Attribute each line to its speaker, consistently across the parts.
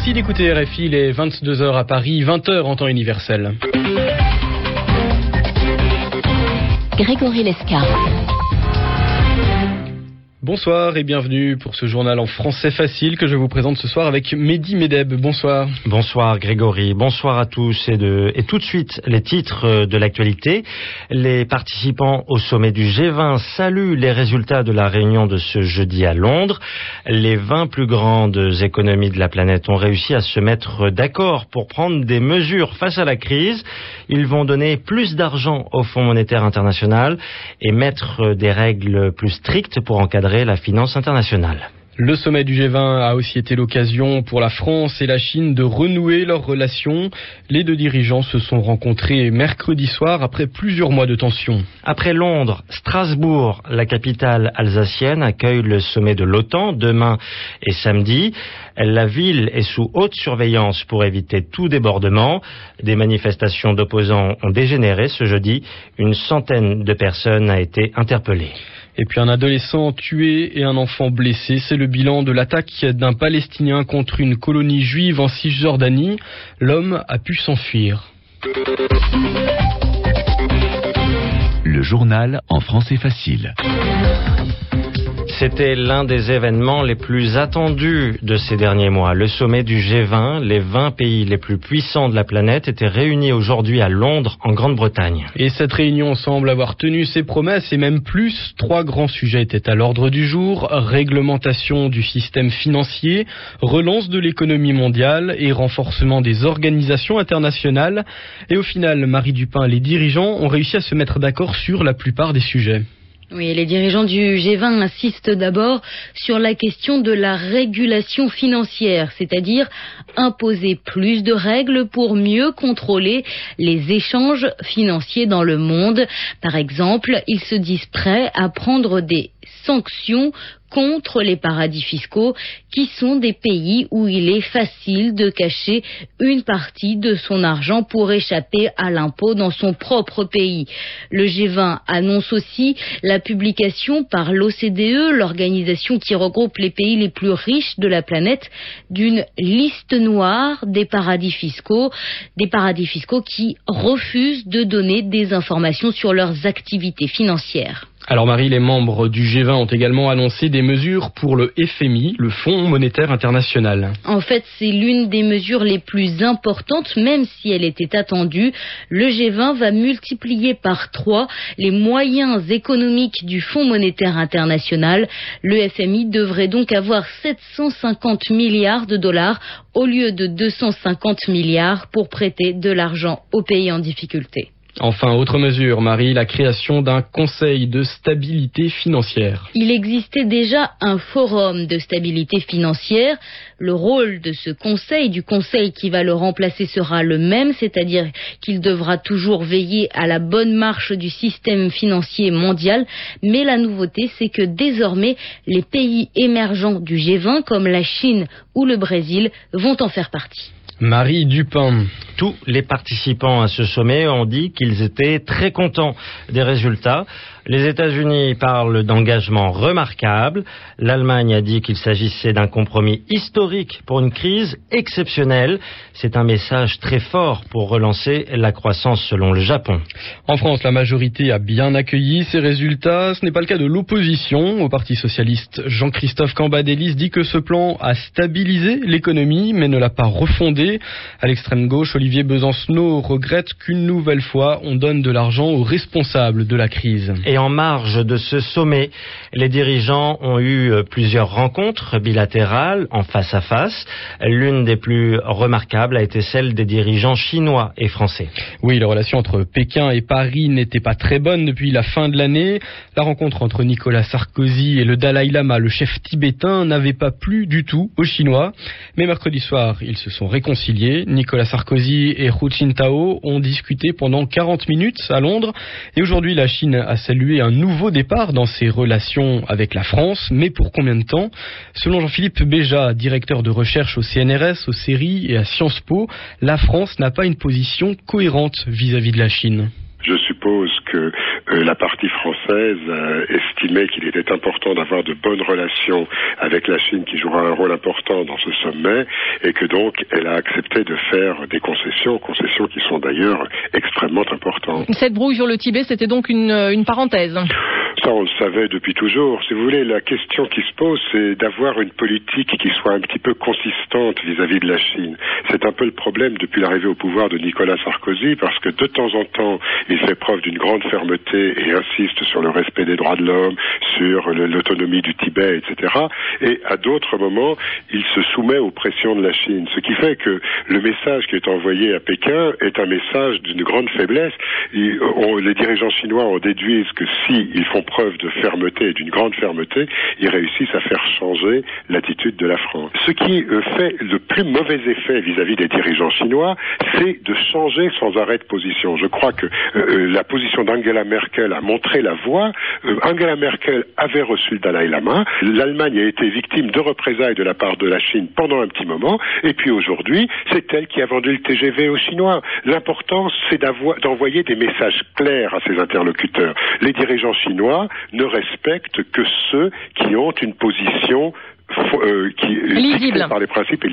Speaker 1: Merci d'écouter RFI, il est 22h à Paris, 20h en temps universel.
Speaker 2: Grégory Lescar.
Speaker 1: Bonsoir et bienvenue pour ce journal en français facile que je vous présente ce soir avec Mehdi Medeb. Bonsoir.
Speaker 3: Bonsoir Grégory, bonsoir à tous et, tout de suite les titres de l'actualité. Les participants au sommet du G20 saluent les résultats de la réunion de ce jeudi à Londres. Les 20 plus grandes économies de la planète ont réussi à se mettre d'accord pour prendre des mesures face à la crise. Ils vont donner plus d'argent au Fonds monétaire international et mettre des règles plus strictes pour encadrer la finance internationale.
Speaker 1: Le sommet du G20 a aussi été l'occasion pour la France et la Chine de renouer leurs relations. Les deux dirigeants se sont rencontrés mercredi soir après plusieurs mois de tension.
Speaker 3: Après Londres, Strasbourg, la capitale alsacienne, accueille le sommet de l'OTAN demain et samedi. La ville est sous haute surveillance pour éviter tout débordement. Des manifestations d'opposants ont dégénéré ce jeudi. Une centaine de personnes a été interpellée.
Speaker 1: Et puis un adolescent tué et un enfant blessé. C'est le bilan de l'attaque d'un Palestinien contre une colonie juive en Cisjordanie. L'homme a pu s'enfuir.
Speaker 4: Le journal en français facile.
Speaker 3: C'était l'un des événements les plus attendus de ces derniers mois. Le sommet du G20, les 20 pays les plus puissants de la planète, étaient réunis aujourd'hui à Londres, en Grande-Bretagne.
Speaker 1: Et cette réunion semble avoir tenu ses promesses et même plus. Trois grands sujets étaient à l'ordre du jour. Réglementation du système financier, relance de l'économie mondiale et renforcement des organisations internationales. Et au final, Marie Dupin, les dirigeants ont réussi à se mettre d'accord sur la plupart des sujets.
Speaker 2: Oui, les dirigeants du G20 insistent d'abord sur la question de la régulation financière, c'est-à-dire imposer plus de règles pour mieux contrôler les échanges financiers dans le monde. Par exemple, ils se disent prêts à prendre des sanctions contre les paradis fiscaux, qui sont des pays où il est facile de cacher une partie de son argent pour échapper à l'impôt dans son propre pays. Le G20 annonce aussi la publication par l'OCDE, l'organisation qui regroupe les pays les plus riches de la planète, d'une liste noire des paradis fiscaux, des paradis fiscaux qui refusent de donner des informations sur leurs activités financières.
Speaker 1: Alors Marie, les membres du G20 ont également annoncé des mesures pour le FMI, le Fonds monétaire international.
Speaker 2: En fait, c'est l'une des mesures les plus importantes, même si elle était attendue. Le G20 va multiplier par trois les moyens économiques du Fonds monétaire international. Le FMI devrait donc avoir 750 milliards de dollars au lieu de 250 milliards pour prêter de l'argent aux pays en difficulté.
Speaker 1: Enfin, autre mesure, Marie, la création d'un conseil de stabilité financière.
Speaker 2: Il existait déjà un forum de stabilité financière. Le rôle de ce conseil, du conseil qui va le remplacer, sera le même, c'est-à-dire qu'il devra toujours veiller à la bonne marche du système financier mondial. Mais la nouveauté, c'est que désormais, les pays émergents du G20, comme la Chine ou le Brésil, vont en faire partie.
Speaker 1: Marie Dupin.
Speaker 3: Tous les participants à ce sommet ont dit qu'ils étaient très contents des résultats. Les États-Unis parlent d'engagement remarquable. L'Allemagne a dit qu'il s'agissait d'un compromis historique pour une crise exceptionnelle. C'est un message très fort pour relancer la croissance selon le Japon.
Speaker 1: En France, la majorité a bien accueilli ces résultats. Ce n'est pas le cas de l'opposition. Au Parti socialiste, Jean-Christophe Cambadélis dit que ce plan a stabilisé l'économie mais ne l'a pas refondée. À l'extrême gauche, Olivier Besancenot regrette qu'une nouvelle fois on donne de l'argent aux responsables de la crise.
Speaker 3: Et en marge de ce sommet, les dirigeants ont eu euh, plusieurs rencontres bilatérales en face à face. L'une des plus remarquables a été celle des dirigeants chinois et français.
Speaker 1: Oui, la relation entre Pékin et Paris n'était pas très bonne depuis la fin de l'année. La rencontre entre Nicolas Sarkozy et le Dalai Lama, le chef tibétain, n'avait pas plu du tout aux Chinois. Mais mercredi soir, ils se sont réconciliés. Nicolas Sarkozy et Hu Jintao ont discuté pendant 40 minutes à Londres. Et aujourd'hui, la Chine a salué un nouveau départ dans ses relations avec la France, mais pour combien de temps? Selon Jean-Philippe Béja, directeur de recherche au CNRS, au CERI et à Sciences Po, la France n'a pas une position cohérente vis-à-vis de la Chine.
Speaker 5: Je suppose que euh, la partie française euh, estimait qu'il était important d'avoir de bonnes relations avec la Chine qui jouera un rôle important dans ce sommet et que donc elle a accepté de faire des concessions, concessions qui sont d'ailleurs extrêmement importantes.
Speaker 6: Cette brouille sur le Tibet, c'était donc une, une parenthèse.
Speaker 5: Ça, on le savait depuis toujours. Si vous voulez, la question qui se pose, c'est d'avoir une politique qui soit un petit peu consistante vis-à-vis de la Chine. C'est un peu le problème depuis l'arrivée au pouvoir de Nicolas Sarkozy, parce que de temps en temps, il fait preuve d'une grande fermeté et insiste sur le respect des droits de l'homme, sur l'autonomie du Tibet, etc. Et à d'autres moments, il se soumet aux pressions de la Chine. Ce qui fait que le message qui est envoyé à Pékin est un message d'une grande faiblesse. les dirigeants chinois en déduisent que s'ils font preuve de fermeté et d'une grande fermeté, ils réussissent à faire changer l'attitude de la France. Ce qui euh, fait le plus mauvais effet vis-à-vis des dirigeants chinois, c'est de changer sans arrêt de position. Je crois que euh, euh, la position d'Angela Merkel a montré la voie. Angela Merkel avait reçu le Dalai Lama. L'Allemagne a été victime de représailles de la part de la Chine pendant un petit moment. Et puis aujourd'hui, c'est elle qui a vendu le TGV aux Chinois. L'important, c'est d'envoyer des messages clairs à ses interlocuteurs. Les dirigeants chinois ne respectent que ceux qui ont une position euh, qui
Speaker 6: lisible
Speaker 5: par les principes et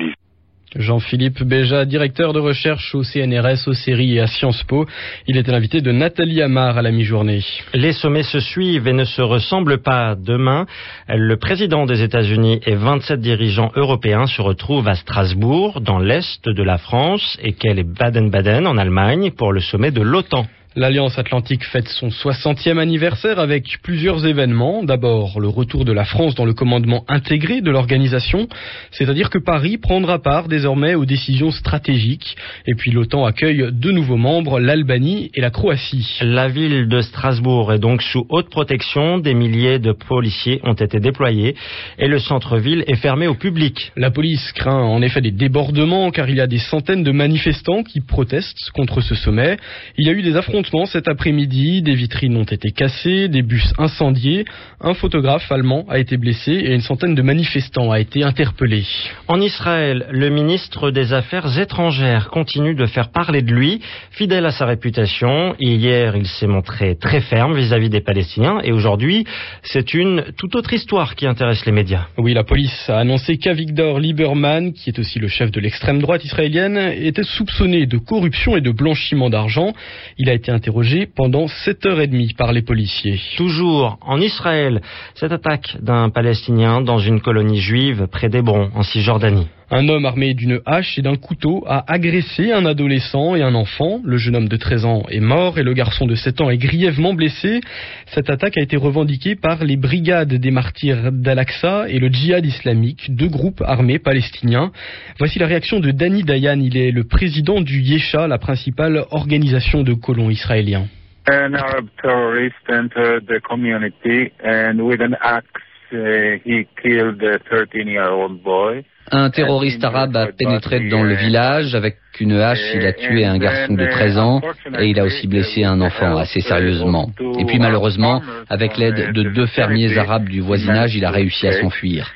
Speaker 1: Jean-Philippe Béja, directeur de recherche au CNRS, au CERI et à Sciences Po. Il était l'invité de Nathalie Amar à la mi-journée.
Speaker 3: Les sommets se suivent et ne se ressemblent pas. Demain, le président des États-Unis et 27 dirigeants européens se retrouvent à Strasbourg, dans l'est de la France, et qu'elle est Baden-Baden, en Allemagne, pour le sommet de l'OTAN?
Speaker 1: L'Alliance Atlantique fête son 60e anniversaire avec plusieurs événements. D'abord, le retour de la France dans le commandement intégré de l'organisation, c'est-à-dire que Paris prendra part désormais aux décisions stratégiques. Et puis l'OTAN accueille deux nouveaux membres, l'Albanie et la Croatie.
Speaker 3: La ville de Strasbourg est donc sous haute protection. Des milliers de policiers ont été déployés et le centre-ville est fermé au public.
Speaker 1: La police craint en effet des débordements car il y a des centaines de manifestants qui protestent contre ce sommet. Il y a eu des affrontements cet après-midi. Des vitrines ont été cassées, des bus incendiés. Un photographe allemand a été blessé et une centaine de manifestants a été interpellé.
Speaker 3: En Israël, le ministre des Affaires étrangères continue de faire parler de lui, fidèle à sa réputation. Hier, il s'est montré très ferme vis-à-vis des Palestiniens et aujourd'hui, c'est une toute autre histoire qui intéresse les médias.
Speaker 1: Oui, la police a annoncé qu'Avigdor Lieberman, qui est aussi le chef de l'extrême droite israélienne, était soupçonné de corruption et de blanchiment d'argent. Il a été interrogé pendant 7h30 par les policiers.
Speaker 3: Toujours en Israël, cette attaque d'un Palestinien dans une colonie juive près d'Hébron, en Cisjordanie.
Speaker 1: Un homme armé d'une hache et d'un couteau a agressé un adolescent et un enfant. Le jeune homme de 13 ans est mort et le garçon de 7 ans est grièvement blessé. Cette attaque a été revendiquée par les brigades des martyrs d'Al-Aqsa et le djihad islamique, deux groupes armés palestiniens. Voici la réaction de Dani Dayan. Il est le président du Yesha, la principale organisation de colons israéliens.
Speaker 7: An Arab terrorist entered the community and with an axe uh, he killed a 13-year-old boy.
Speaker 8: Un terroriste arabe a pénétré dans le village. Avec une hache, il a tué un garçon de 13 ans et il a aussi blessé un enfant assez sérieusement. Et puis malheureusement, avec l'aide de deux fermiers arabes du voisinage, il a réussi à s'enfuir.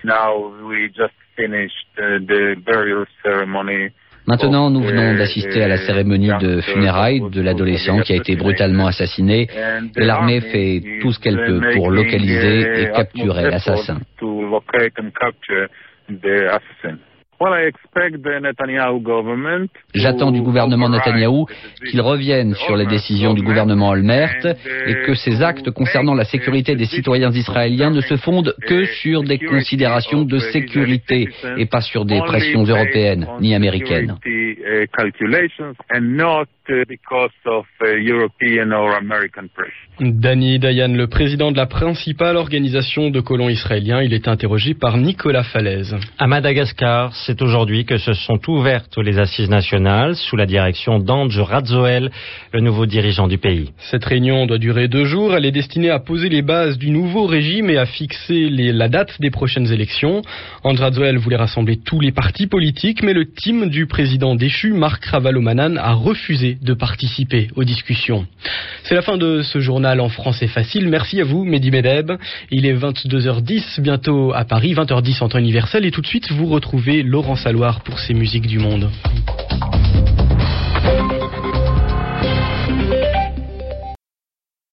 Speaker 8: Maintenant, nous venons d'assister à la cérémonie de funérailles de l'adolescent qui a été brutalement assassiné et l'armée fait tout ce qu'elle peut pour localiser et capturer l'assassin. their assistance. J'attends du gouvernement Netanyahou qu'il revienne sur les décisions du gouvernement Olmert et que ces actes concernant la sécurité des citoyens israéliens ne se fondent que sur des considérations de sécurité et pas sur des pressions européennes ni américaines.
Speaker 1: Danny Dayan, le président de la principale organisation de colons israéliens, il est interrogé par Nicolas Falaise.
Speaker 3: À Madagascar, c'est aujourd'hui que se sont ouvertes les assises nationales sous la direction d'Ange Radzoel, le nouveau dirigeant du pays.
Speaker 1: Cette réunion doit durer deux jours. Elle est destinée à poser les bases du nouveau régime et à fixer la date des prochaines élections. Ange Radzoel voulait rassembler tous les partis politiques, mais le team du président déchu, Marc Ravalomanan, a refusé de participer aux discussions. C'est la fin de ce journal en français facile. Merci à vous, Mehdi Medeb. Il est 22h10, bientôt à Paris, 20h10 en temps universel. Et tout de suite, vous retrouvez Laurent Saloir pour ses musiques du monde.